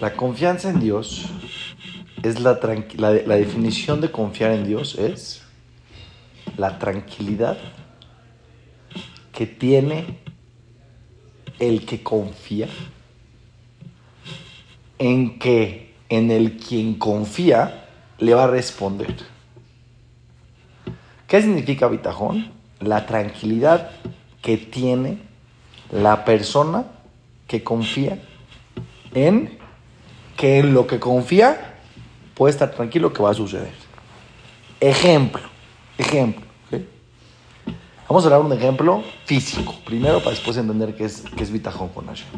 La confianza en Dios es la, la, la definición de confiar en Dios es la tranquilidad que tiene el que confía en que en el quien confía le va a responder. ¿Qué significa bitajón? La tranquilidad que tiene la persona que confía en que en lo que confía puede estar tranquilo que va a suceder. Ejemplo, ejemplo. Vamos a hablar de un ejemplo físico, primero para después entender qué es, qué es bitajón con Hashem.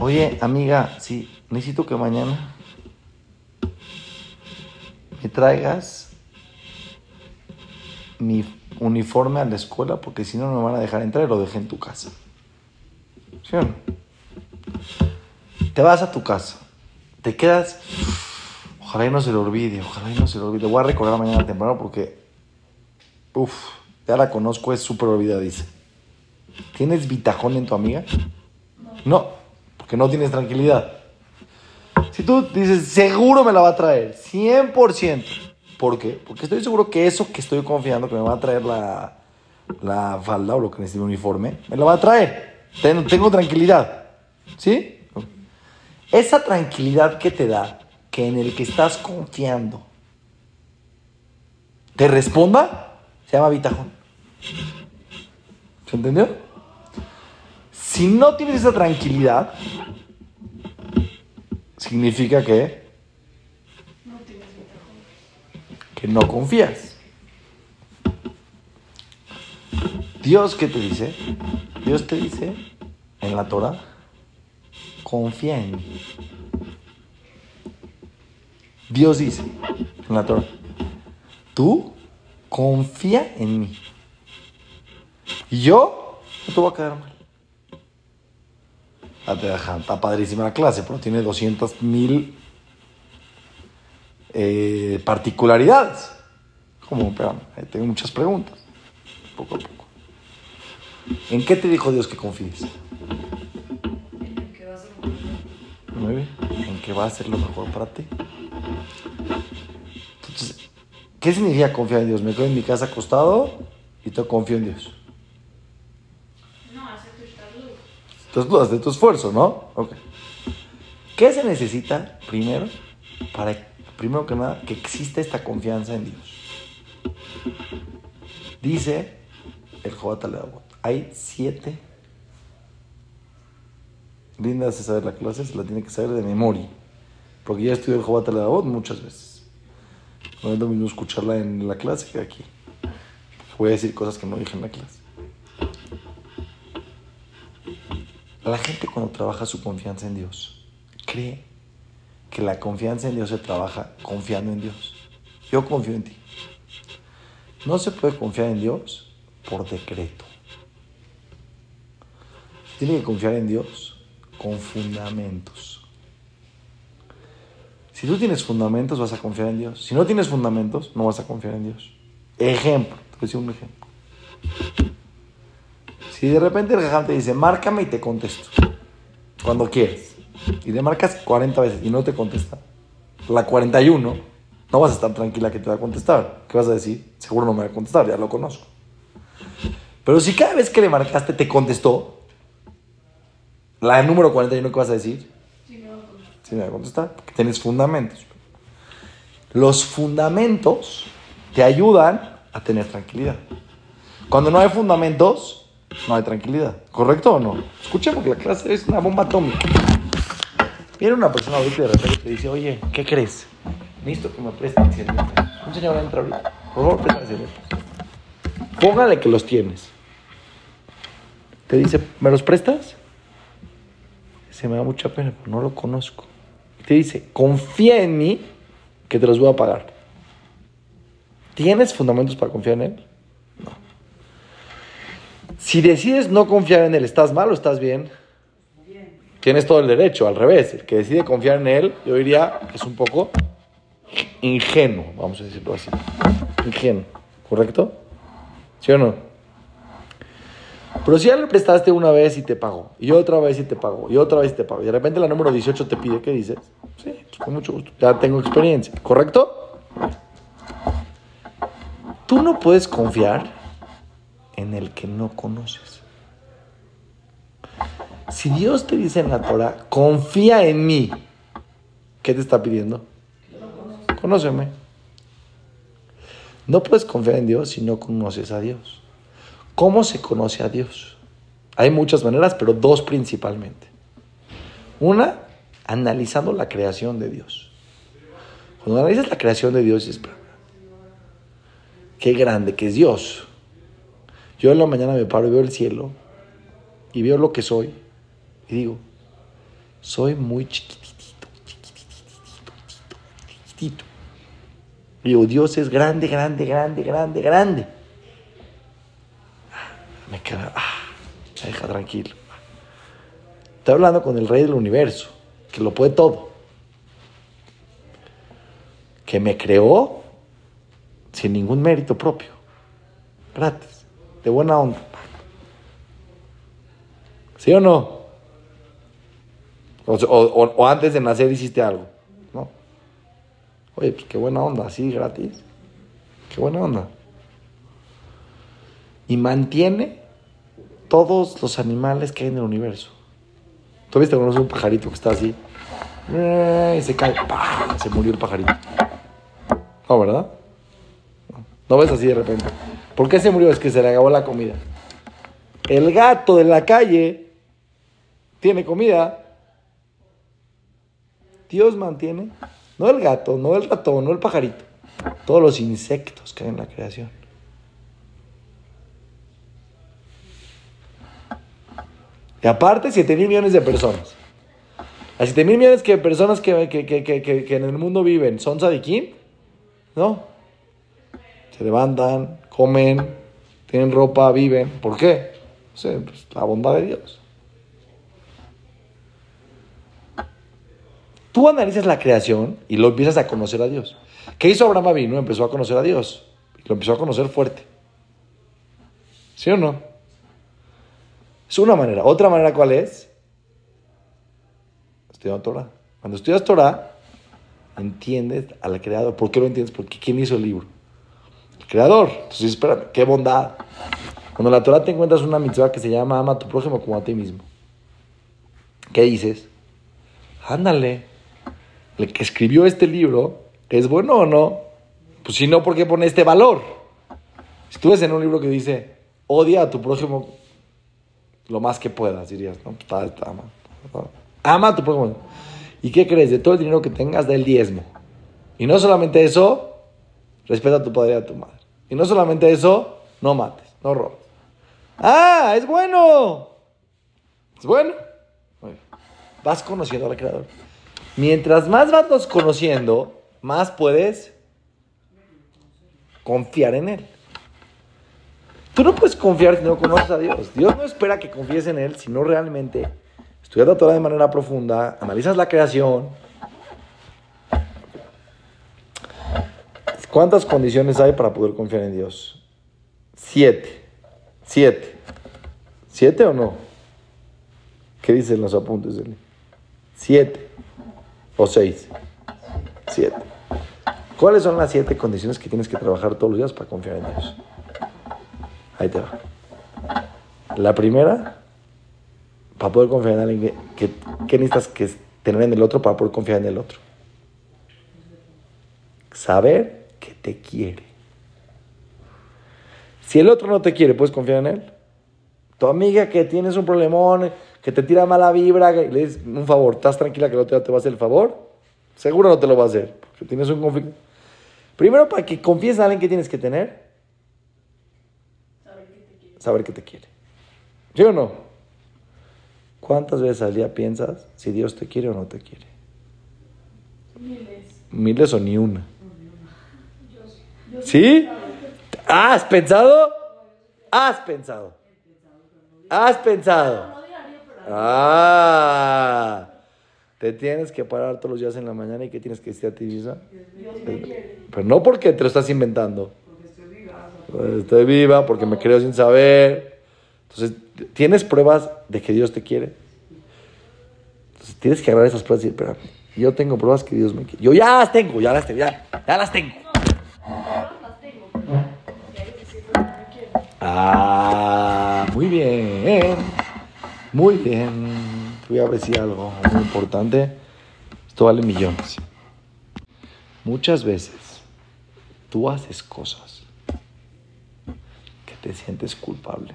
Oye, amiga, sí, necesito que mañana me traigas mi uniforme a la escuela porque si no, no me van a dejar entrar y lo dejé en tu casa. ¿Sí o no? Te vas a tu casa, te quedas, ojalá y no se lo olvide, ojalá y no se lo olvide. Voy a recordar mañana temprano porque, uff, ya la conozco, es súper olvidadiza. ¿Tienes bitajón en tu amiga? No, porque no tienes tranquilidad. Si tú dices, seguro me la va a traer, 100%. ¿Por qué? Porque estoy seguro que eso que estoy confiando que me va a traer la, la falda o lo que necesite uniforme, me la va a traer. Tengo tranquilidad. ¿Sí? Esa tranquilidad que te da, que en el que estás confiando, te responda, se llama bitajón. ¿Se entendió? Si no tienes esa tranquilidad, significa que que no confías. Dios, ¿qué te dice? Dios te dice en la Torah, confía en mí. Dios dice en la Torah, tú confía en mí. Y yo no te voy a quedar mal. Está padrísima la clase, pero tiene 200 mil eh, particularidades. Como, espérame, tengo muchas preguntas. Poco a poco. ¿En qué te dijo Dios que confíes? ¿En qué va a ser lo mejor para ti? Entonces, ¿qué significa confiar en Dios? Me quedo en mi casa acostado y te confío en Dios. No, hace tu salud. Entonces dudas de tu esfuerzo, ¿no? Ok. ¿Qué se necesita primero para, primero que nada, que exista esta confianza en Dios? Dice el Jobat hay siete. Linda hace saber la clase, se la tiene que saber de memoria. Porque ya estudié el Jobat Aleabot muchas veces. No es lo mismo escucharla en la clase que aquí. Voy a decir cosas que no dije en la clase. La gente cuando trabaja su confianza en Dios cree que la confianza en Dios se trabaja confiando en Dios. Yo confío en ti. No se puede confiar en Dios por decreto. Tiene que confiar en Dios con fundamentos. Si tú tienes fundamentos, vas a confiar en Dios. Si no tienes fundamentos, no vas a confiar en Dios. Ejemplo, te voy a decir un ejemplo. Si de repente el jajam te dice, márcame y te contesto, cuando quieres, y le marcas 40 veces y no te contesta, la 41, no vas a estar tranquila que te va a contestar. ¿Qué vas a decir? Seguro no me va a contestar, ya lo conozco. Pero si cada vez que le marcaste te contestó, la número 41, ¿qué vas a decir? Me va a contestar, porque tienes fundamentos. Los fundamentos te ayudan a tener tranquilidad. Cuando no hay fundamentos, no hay tranquilidad. ¿Correcto o no? Escucha, porque la clase es una bomba atómica. Viene una persona ahorita y de repente te dice, oye, ¿qué crees? Necesito que me presten 100 mil pesos. Un señor entra ahorita. Por favor, préstame 100 mil pesos. Póngale que los tienes. Te dice, ¿me los prestas? Se me da mucha pena, pero no lo conozco. Te dice, confía en mí que te los voy a pagar. ¿Tienes fundamentos para confiar en él? No. Si decides no confiar en él, ¿estás mal o estás bien? bien. Tienes todo el derecho, al revés. El que decide confiar en él, yo diría que es un poco ingenuo, vamos a decirlo así. Ingenuo, ¿correcto? ¿Sí o no? Pero si ya le prestaste una vez y te pagó, y otra vez y te pagó, y otra vez y te pagó, y de repente la número 18 te pide, ¿qué dices? Sí, pues con mucho gusto, ya tengo experiencia, ¿correcto? Tú no puedes confiar en el que no conoces. Si Dios te dice en la Torah, confía en mí, ¿qué te está pidiendo? Conóceme. No puedes confiar en Dios si no conoces a Dios. ¿Cómo se conoce a Dios? Hay muchas maneras, pero dos principalmente. Una, analizando la creación de Dios. Cuando analizas la creación de Dios, dices, "Pero, qué grande que es Dios. Yo en la mañana me paro y veo el cielo y veo lo que soy y digo, soy muy chiquitito, chiquitito, chiquitito. Y digo, Dios es grande, grande, grande, grande, grande. Me queda, ah, me deja tranquilo. Estoy hablando con el rey del universo, que lo puede todo. Que me creó sin ningún mérito propio. Gratis. De buena onda. ¿Sí o no? O antes de nacer hiciste algo. ¿No? Oye, pues qué buena onda, así gratis. Qué buena onda. Y mantiene todos los animales que hay en el universo. ¿Tú viste conoces un pajarito que está así? Eh, Y se cae. ¡pah! Se murió el pajarito. No, ¿verdad? No. No ves así de repente. ¿Por qué se murió? Es que se le acabó la comida. El gato de la calle tiene comida. Dios mantiene, no el gato, no el ratón, no el pajarito, todos los insectos que hay en la creación. Y aparte, 7 mil millones de personas. Las 7 mil millones de personas que, que, que, que, en el mundo viven, ¿son sadiquín? No. Se levantan, comen, tienen ropa, viven. ¿Por qué? No sé, pues, la bondad de Dios. Tú analizas la creación y lo empiezas a conocer a Dios. ¿Qué hizo Abraham Avinu? Empezó a conocer a Dios. Lo empezó a conocer fuerte. ¿Sí o no? Es una manera. Otra manera, ¿cuál es? Estudiando Torah. Cuando estudias Torah, entiendes al creador. ¿Por qué lo entiendes? Porque ¿quién hizo el libro? El creador. Entonces, espérame, qué bondad. Cuando la Torah te encuentras una mitzvah que se llama ama a tu prójimo como a ti mismo. ¿Qué dices? Ándale. El que escribió este libro, ¿es bueno o no? Pues si no, ¿por qué pone este valor? Si tú ves en un libro que dice, odia a tu prójimo lo más que puedas, dirías, no, pues, mal. Ama a tu prójimo. ¿Y qué crees? De todo el dinero que tengas, da el diezmo. Y no solamente eso, respeta a tu padre y a tu madre. Y no solamente eso, no mates, no robes. ¡Ah! ¡Es bueno! ¿Es bueno? Vas conociendo al Creador. Mientras más vas conociendo, más puedes confiar en Él. Tú no puedes confiar si no conoces a Dios. Dios no espera que confíes en Él, sino realmente estudias la Torah de manera profunda, analizas la creación. ¿Cuántas condiciones hay para poder confiar en Dios? Siete. Siete. ¿Siete o no? ¿Qué dicen los apuntes Siete. O seis. Siete. ¿Cuáles son las siete condiciones que tienes que trabajar todos los días para confiar en Dios? Ahí te va. La primera, para poder confiar en alguien, ¿qué, qué necesitas que tener en el otro para poder confiar en el otro? Saber que te quiere. Si el otro no te quiere, ¿puedes confiar en él? Tu amiga que tienes un problemón, que te tira mala vibra, que le dices un favor, ¿estás tranquila que el otro te va a hacer el favor? Seguro no te lo va a hacer, tienes un conflicto. Primero, para que confíes en alguien que tienes que tener, Saber que te quiere. Saber que te quiere. ¿Sí o no? ¿Cuántas veces al día piensas si Dios te quiere o no te quiere? Miles. Miles o ni una. ¿Sí? ¿Has pensado? ¿Has pensado? ¿Has pensado? Ah, te tienes que parar todos los días en la mañana y ¿qué tienes que decir a ti misma? Dios me quiere. Pero no porque te lo estás inventando. Porque estoy viva. Pues, Estoy viva porque me creo sin saber. Entonces, ¿tienes pruebas de que Dios te quiere? Entonces, tienes que agarrar esas pruebas y decir, yo tengo pruebas que Dios me quiere. Yo ya las tengo, ya las tengo, ya, ya las tengo. Ah, muy bien. Muy bien. Voy a decir algo muy importante. Esto vale millones. Muchas veces tú haces cosas te sientes culpable.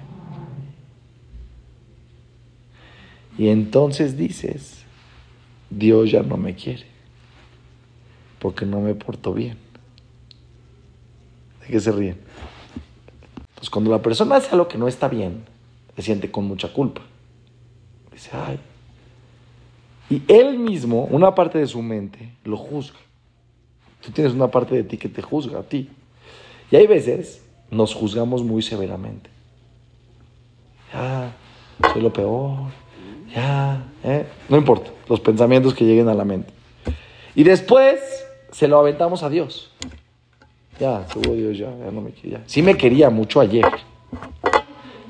Y entonces dices, Dios ya no me quiere porque no me porto bien. ¿De qué se ríen? Entonces, cuando la persona hace algo que no está bien, se siente con mucha culpa. Dice, ay. Y él mismo, una parte de su mente, lo juzga. Tú tienes una parte de ti que te juzga a ti. Y hay veces nos juzgamos muy severamente. Ya, soy lo peor. Ya, ¿eh? no importa, los pensamientos que lleguen a la mente. Y después se lo aventamos a Dios. Ya, seguro Dios ya, ya no me quería. Sí me quería mucho ayer.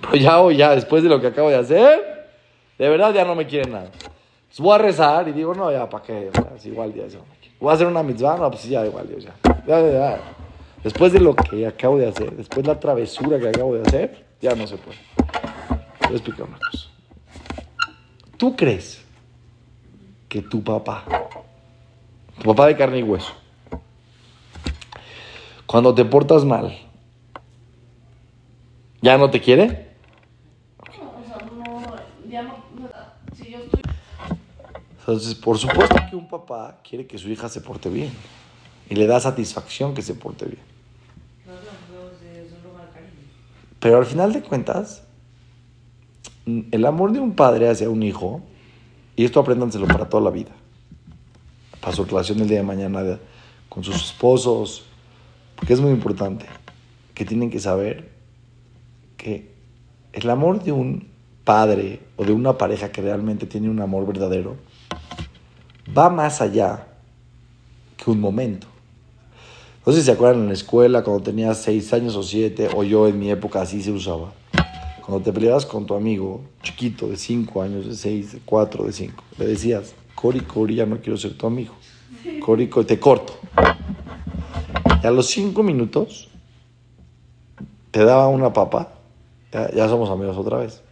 Pero ya hoy, ya, después de lo que acabo de hacer, de verdad ya no me quiere nada. Entonces voy a rezar y digo, no, ya, ¿para qué? Es igual Dios ya no me quiere. Voy a hacer una mitzvah, no, pues ya, igual Dios ya. Ya, ya, ya. Después de lo que acabo de hacer, después de la travesura que acabo de hacer, ya no se puede. Voy a explicar una cosa. ¿Tú crees que tu papá, tu papá de carne y hueso, cuando te portas mal, ya no te quiere? Entonces, por supuesto que un papá quiere que su hija se porte bien y le da satisfacción que se porte bien. Pero al final de cuentas, el amor de un padre hacia un hijo, y esto apréndanselo para toda la vida, para su relación el día de mañana con sus esposos, porque es muy importante, que tienen que saber que el amor de un padre o de una pareja que realmente tiene un amor verdadero va más allá que un momento. No sé si se acuerdan en la escuela cuando tenías seis años o siete, o yo en mi época así se usaba. Cuando te peleabas con tu amigo chiquito de cinco años, de seis, de cuatro, de cinco, le decías, Cori, Cori, ya no quiero ser tu amigo. Cori, Cori, te corto. Y a los cinco minutos te daba una papa, ya, ya somos amigos otra vez.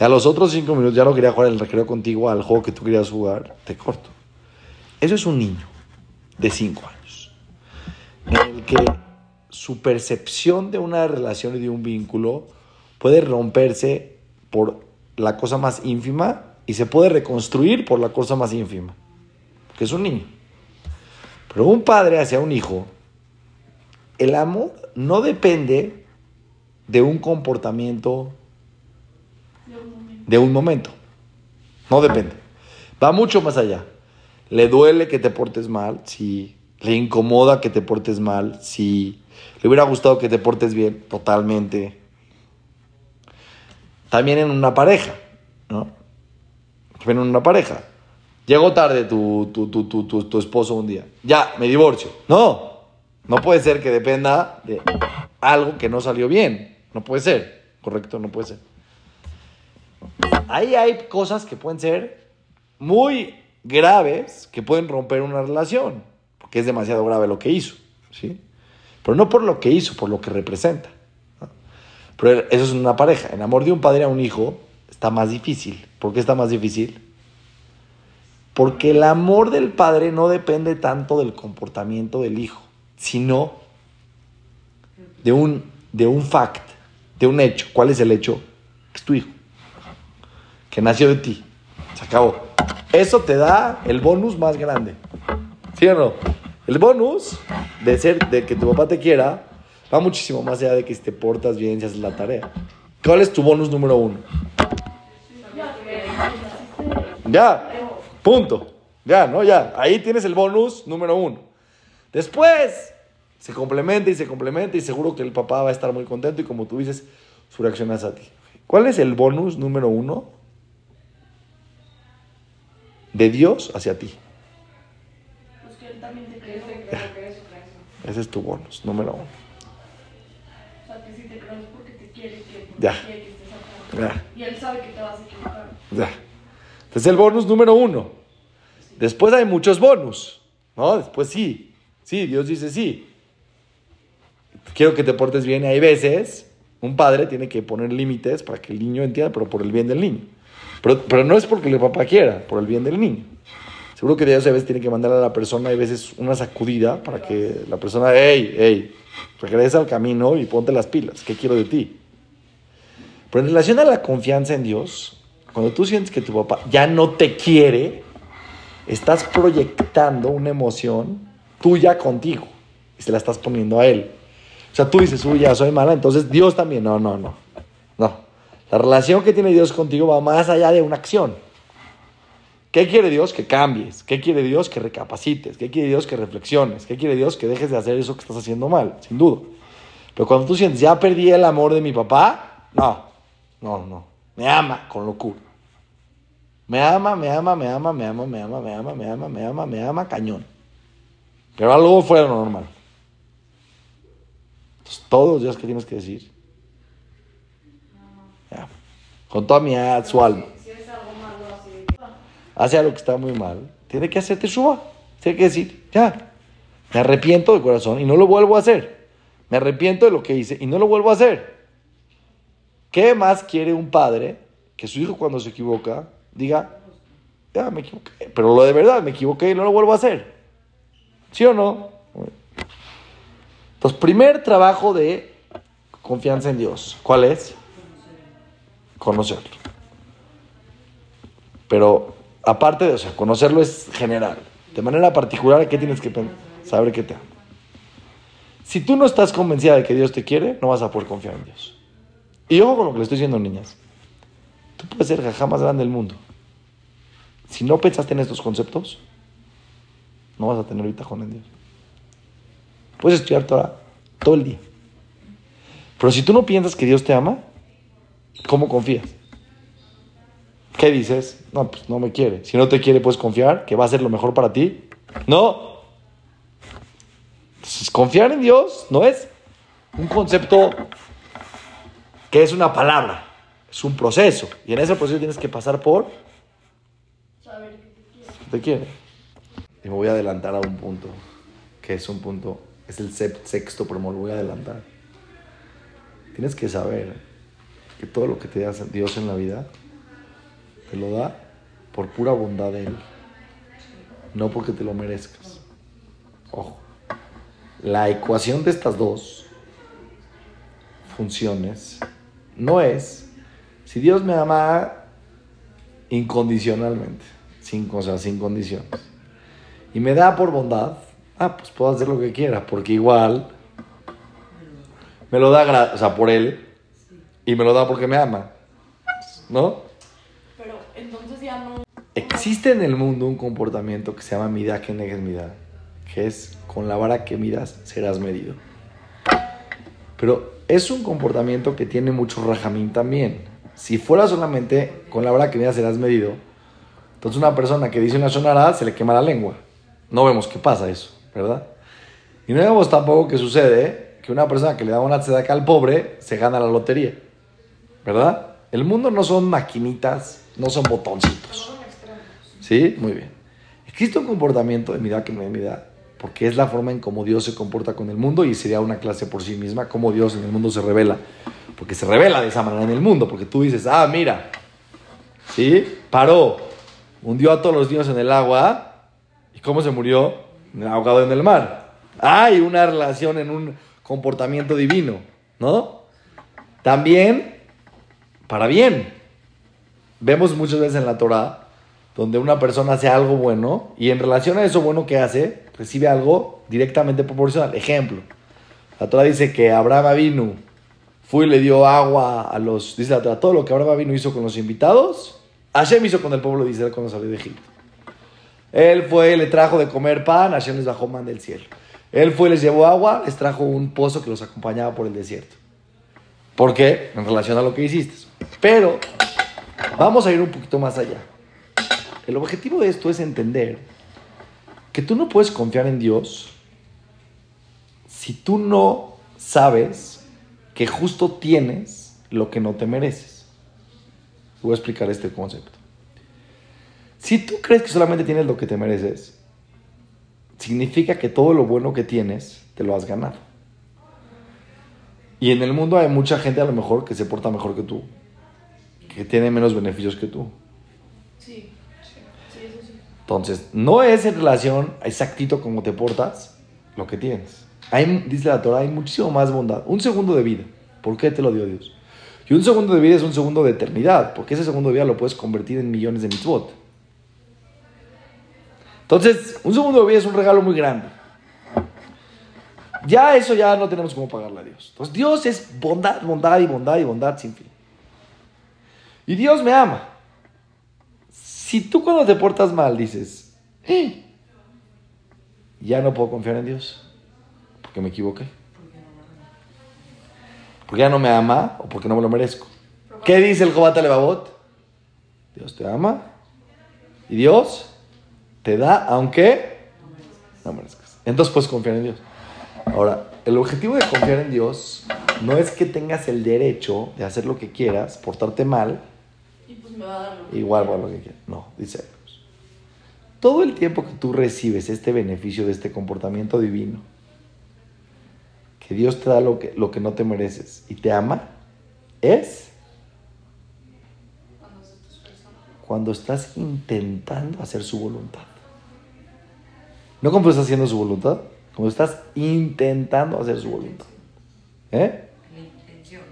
Y a los otros cinco minutos ya no quería jugar el recreo contigo al juego que tú querías jugar, te corto. Eso es un niño de cinco años, en el que su percepción de una relación y de un vínculo puede romperse por la cosa más ínfima y se puede reconstruir por la cosa más ínfima, porque es un niño. Pero un padre hacia un hijo, el amor no depende de un comportamiento de un momento. No depende. Va mucho más allá. Le duele que te portes mal, sí. Le incomoda que te portes mal, sí. Le hubiera gustado que te portes bien, totalmente. También en una pareja, ¿no? También en una pareja. Llegó tarde tu, tu, tu, tu, esposo un día. Ya, me divorcio. No, no puede ser que dependa de algo que no salió bien. No puede ser, correcto, no puede ser. Ahí hay cosas que pueden ser muy graves que pueden romper una relación, porque es demasiado grave lo que hizo, ¿sí? Pero no por lo que hizo, por lo que representa. Pero eso es una pareja. El amor de un padre a un hijo está más difícil. ¿Por qué está más difícil? Porque el amor del padre no depende tanto del comportamiento del hijo, sino de un, de un fact, de un hecho. ¿Cuál es el hecho? Es tu hijo que nació de ti. Se acabó. Eso te da el bonus más grande. ¿Sí o no? El bonus de ser, de que tu papá te quiera, va muchísimo más allá de que te portas bien, si haces la tarea. ¿Cuál es tu bonus número uno? Ya, punto. Ya, ¿no? Ya. Ahí tienes el bonus número uno. Después se complementa y se complementa y seguro que el papá va a estar muy contento y como tú dices, su reacción es a ti. ¿Cuál es el bonus número uno de Dios hacia ti? pues que él también te cree. Ese es tu bonus número uno. O sea, que si te porque te quiere, que Ya. quiere que estés acá. Ya. Y él sabe que te vas a equivocar. Ya. Entonces el bonus número uno. Después hay muchos bonus, ¿no? Después sí, sí, Dios dice sí. Quiero que te portes bien hay veces un padre tiene que poner límites para que el niño entienda, pero por el bien del niño. Pero, pero no es porque el papá quiera, por el bien del niño. Seguro que Dios a veces tiene que mandar a la persona, a veces una sacudida para que la persona, hey, hey, regresa al camino y ponte las pilas, ¿qué quiero de ti? Pero en relación a la confianza en Dios, cuando tú sientes que tu papá ya no te quiere, estás proyectando una emoción tuya contigo y se la estás poniendo a él. O sea, tú dices, uy, ya soy mala, entonces Dios también. No, no, no. No. La relación que tiene Dios contigo va más allá de una acción. ¿Qué quiere Dios? Que cambies. ¿Qué quiere Dios? Que recapacites. ¿Qué quiere Dios? Que reflexiones. ¿Qué quiere Dios? Que dejes de hacer eso que estás haciendo mal, sin duda. Pero cuando tú sientes, ya perdí el amor de mi papá, no, no, no. Me ama con locura. Me ama, me ama, me ama, me ama, me ama, me ama, me ama, me ama, me ama, cañón. Pero algo fuera normal. Entonces, todos los días que tienes que decir. Ya. Con toda mi su alma. Si es algo malo así de Hace algo que está muy mal. Tiene que hacerte suba. Tiene que decir, ya. Me arrepiento de corazón y no lo vuelvo a hacer. Me arrepiento de lo que hice y no lo vuelvo a hacer. ¿Qué más quiere un padre que su hijo cuando se equivoca diga, ya me equivoqué, pero lo de verdad me equivoqué y no lo vuelvo a hacer? ¿Sí o no? Entonces, primer trabajo de confianza en Dios, ¿cuál es? Conocerlo. Pero aparte de eso, conocerlo es general. De manera particular, ¿qué tienes que saber que te ama? Si tú no estás convencida de que Dios te quiere, no vas a poder confiar en Dios. Y ojo con lo que le estoy diciendo, niñas. Tú puedes ser jajá más grande del mundo. Si no pensaste en estos conceptos, no vas a tener bitajón en Dios. Puedes estudiar toda, todo el día. Pero si tú no piensas que Dios te ama, ¿cómo confías? ¿Qué dices? No, pues no me quiere. Si no te quiere, puedes confiar que va a ser lo mejor para ti. No. Entonces, confiar en Dios no es un concepto que es una palabra, es un proceso. Y en ese proceso tienes que pasar por saber que te quiere. Y me voy a adelantar a un punto, que es un punto, es el sexto, pero me lo voy a adelantar. Tienes que saber que todo lo que te da Dios en la vida, te lo da por pura bondad de Él, no porque te lo merezcas. Ojo, la ecuación de estas dos funciones no es si Dios me ama incondicionalmente, sin cosas, sin condiciones, y me da por bondad, ah, pues puedo hacer lo que quiera, porque igual me lo da, o sea, por Él, y me lo da porque me ama, ¿no? Pero entonces ya no. Existe en el mundo un comportamiento que se llama midá que negues midá, que es con la vara que midas serás medido. Pero es un comportamiento que tiene mucho rajamín también. Si fuera solamente con la vara que midas serás medido, entonces una persona que dice una sonará se le quema la lengua. No vemos qué pasa eso, ¿verdad? Y no vemos tampoco que sucede que una persona que le da una tzedaká al pobre se gana la lotería, ¿verdad? El mundo no son maquinitas, no son botoncitos. ¿Sí? Muy bien. Existe un comportamiento de midá que es midá, porque es la forma en cómo Dios se comporta con el mundo y sería una clase por sí misma, cómo Dios en el mundo se revela. Porque se revela de esa manera en el mundo, porque tú dices, ah, mira, ¿sí? Paró, hundió a todos los niños en el agua, ¿y cómo se murió? Ahogado en el mar. Hay una relación en un comportamiento divino, ¿no? También, para bien. Vemos muchas veces en la Torah donde una persona hace algo bueno y en relación a eso bueno que hace, recibe algo directamente proporcional. Ejemplo, la Torah dice que Abraham vino, fue y le dio agua a los, dice la Torah, todo lo que Abraham vino hizo con los invitados, Hashem hizo con el pueblo de Israel cuando salió de Egipto. Él fue, le trajo de comer pan, Hashem les bajó man del cielo. Él fue, les llevó agua, les trajo un pozo que los acompañaba por el desierto. ¿Por qué? En relación a lo que hiciste. Pero vamos a ir un poquito más allá. El objetivo de esto es entender que tú no puedes confiar en Dios si tú no sabes que justo tienes lo que no te mereces. Voy a explicar este concepto. Si tú crees que solamente tienes lo que te mereces, significa que todo lo bueno que tienes te lo has ganado. Y en el mundo hay mucha gente a lo mejor que se porta mejor que tú, que tiene menos beneficios que tú. Sí. Entonces, no es en relación exactito como te portas lo que tienes. Dice la Torah, hay muchísimo más bondad. Un segundo de vida. ¿Por qué te lo dio Dios? Y un segundo de vida es un segundo de eternidad, porque ese segundo de vida lo puedes convertir en millones de mitzvot. Entonces, un segundo de vida es un regalo muy grande. Ya eso ya no tenemos cómo pagarle a Dios. Entonces, Dios es bondad, bondad y bondad y bondad sin fin. Y Dios me ama. Si tú cuando te portas mal dices, "Eh, ya no puedo confiar en Dios, porque me equivoqué. Porque ya no me ama o porque no me lo merezco. ¿Qué dice el Jobata Levavot? Dios te ama y Dios te da aunque no merezcas. Entonces puedes confiar en Dios. Ahora, el objetivo de confiar en Dios no es que tengas el derecho de hacer lo que quieras, portarte mal, me va a dar lo que igual quiera. por lo que quieras. No, dice. Todo el tiempo que tú recibes este beneficio de este comportamiento divino, que Dios te da lo que, lo que no te mereces y te ama, es Cuando cuando estás intentando hacer su voluntad. No como estás haciendo su voluntad, como estás intentando hacer su voluntad. ¿Eh? La intención,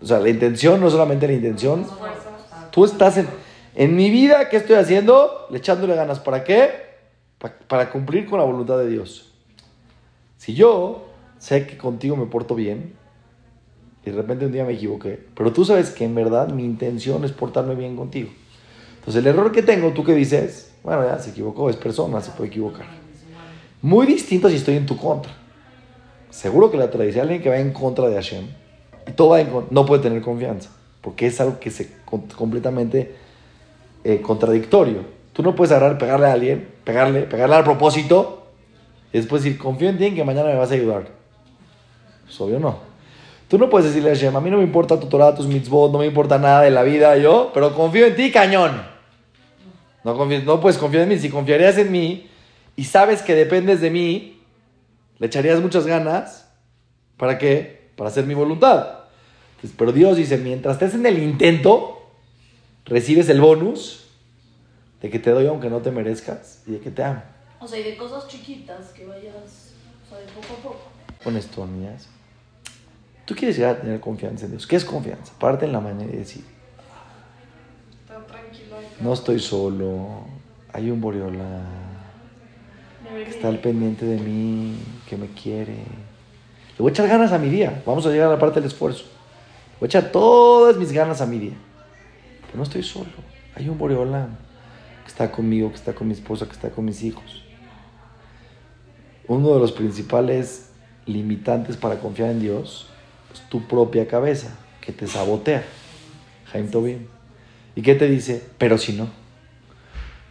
o sea, la intención no es solamente la intención. Tú estás en, en mi vida, ¿qué estoy haciendo? Le echándole ganas. ¿Para qué? Pa- para cumplir con la voluntad de Dios. Si yo sé que contigo me porto bien y de repente un día me equivoqué, pero tú sabes que en verdad mi intención es portarme bien contigo. Entonces el error que tengo, tú que dices, bueno, ya se equivocó, es persona, se puede equivocar. Muy distinto si estoy en tu contra. Seguro que la tradición, alguien que va en contra de Hashem, y todo va en con- no puede tener confianza, porque es algo que se completamente eh, contradictorio. Tú no puedes agarrar, pegarle a alguien, pegarle, pegarle al propósito, y después decir, confío en ti en que mañana me vas a ayudar. Pues obvio no. Tú no puedes decirle a Hashem, a mí no me importa tu Torah, tus mitzvot, no me importa nada de la vida, yo, pero confío en ti, cañón. No, confíes- no puedes confiar en mí. Si confiarías en mí y sabes que dependes de mí, le echarías muchas ganas. ¿Para qué? Para hacer mi voluntad. Pero Dios dice, mientras estés en el intento, recibes el bonus de que te doy aunque no te merezcas y de que te amo. O sea, y de cosas chiquitas que vayas, o sea, de poco a poco. Con esto, niñas. Tú quieres llegar a tener confianza en Dios. ¿Qué es confianza? Parte en la manera de decir, Está tranquilo ahí. no estoy solo, hay un que que- está al pendiente de mí, que me quiere. Le voy a echar ganas a mi día. Vamos a llegar a la parte del esfuerzo. Le voy a echar todas mis ganas a mi día. No estoy solo. Hay un Boreola que está conmigo, que está con mi esposa, que está con mis hijos. Uno de los principales limitantes para confiar en Dios es tu propia cabeza, que te sabotea. Jaime Tobin. ¿Y qué te dice? Pero si no.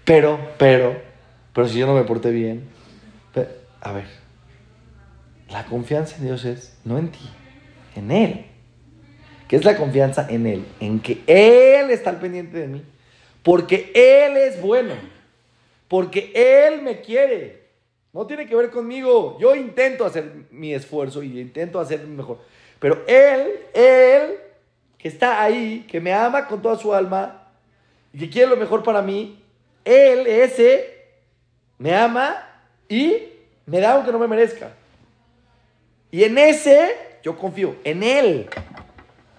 Pero, pero, pero si yo no me porté bien. A ver, la confianza en Dios es no en ti, en Él. ¿Qué es la confianza en Él? En que Él está al pendiente de mí. Porque Él es bueno. Porque Él me quiere. No tiene que ver conmigo. Yo intento hacer mi esfuerzo y intento hacer mejor. Pero Él, Él, que está ahí, que me ama con toda su alma y que quiere lo mejor para mí, Él, ese, me ama y me da aunque no me merezca. Y en ese yo confío, en Él.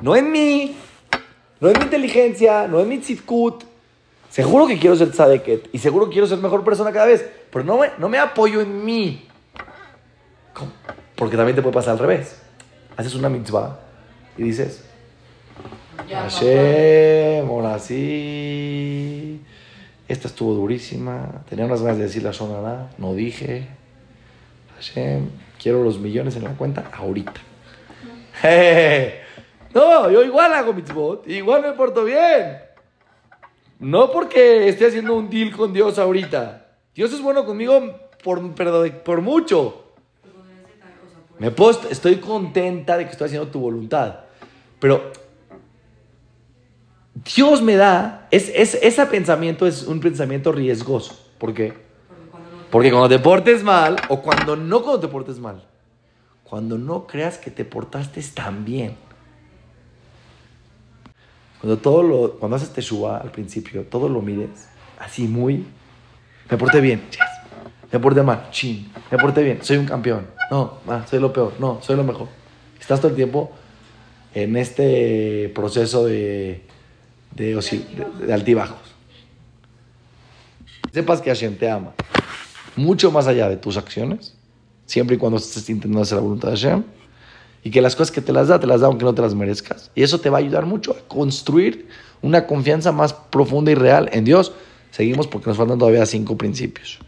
No en mí, no en mi inteligencia, no en mi tzidkut. Seguro que quiero ser tzadeket y seguro que quiero ser mejor persona cada vez, pero no me, no me apoyo en mí. ¿Cómo? Porque también te puede pasar al revés. Haces una mitzvah y dices, Ya, Hashem, ahora sí. Esta estuvo durísima. Tenía unas ganas de decir la sonará. No dije. Hashem, quiero los millones en la cuenta ahorita. No, yo igual hago mitzvot. Igual me porto bien. No porque esté haciendo un deal con Dios ahorita. Dios es bueno conmigo por, pero por mucho. Me puedo- estoy contenta de que estoy haciendo tu voluntad. Pero Dios me da, es, es, ese pensamiento es un pensamiento riesgoso. ¿Por qué? Porque cuando te portes mal, o cuando no cuando te portes mal, cuando no creas que te portaste tan bien. Cuando todo lo, cuando haces teshuva al principio, todo lo mires así muy, me porté bien, yes. me porté mal, chin, me porté bien, soy un campeón, no, ah, soy lo peor, no, soy lo mejor. Estás todo el tiempo en este proceso de, de, de- de altibajos. Sepas que Hashem te ama mucho más allá de tus acciones, siempre y cuando estés intentando hacer la voluntad de Hashem, y que las cosas que te las da, te las da aunque no te las merezcas. Y eso te va a ayudar mucho a construir una confianza más profunda y real en Dios. Seguimos porque nos faltan todavía cinco principios.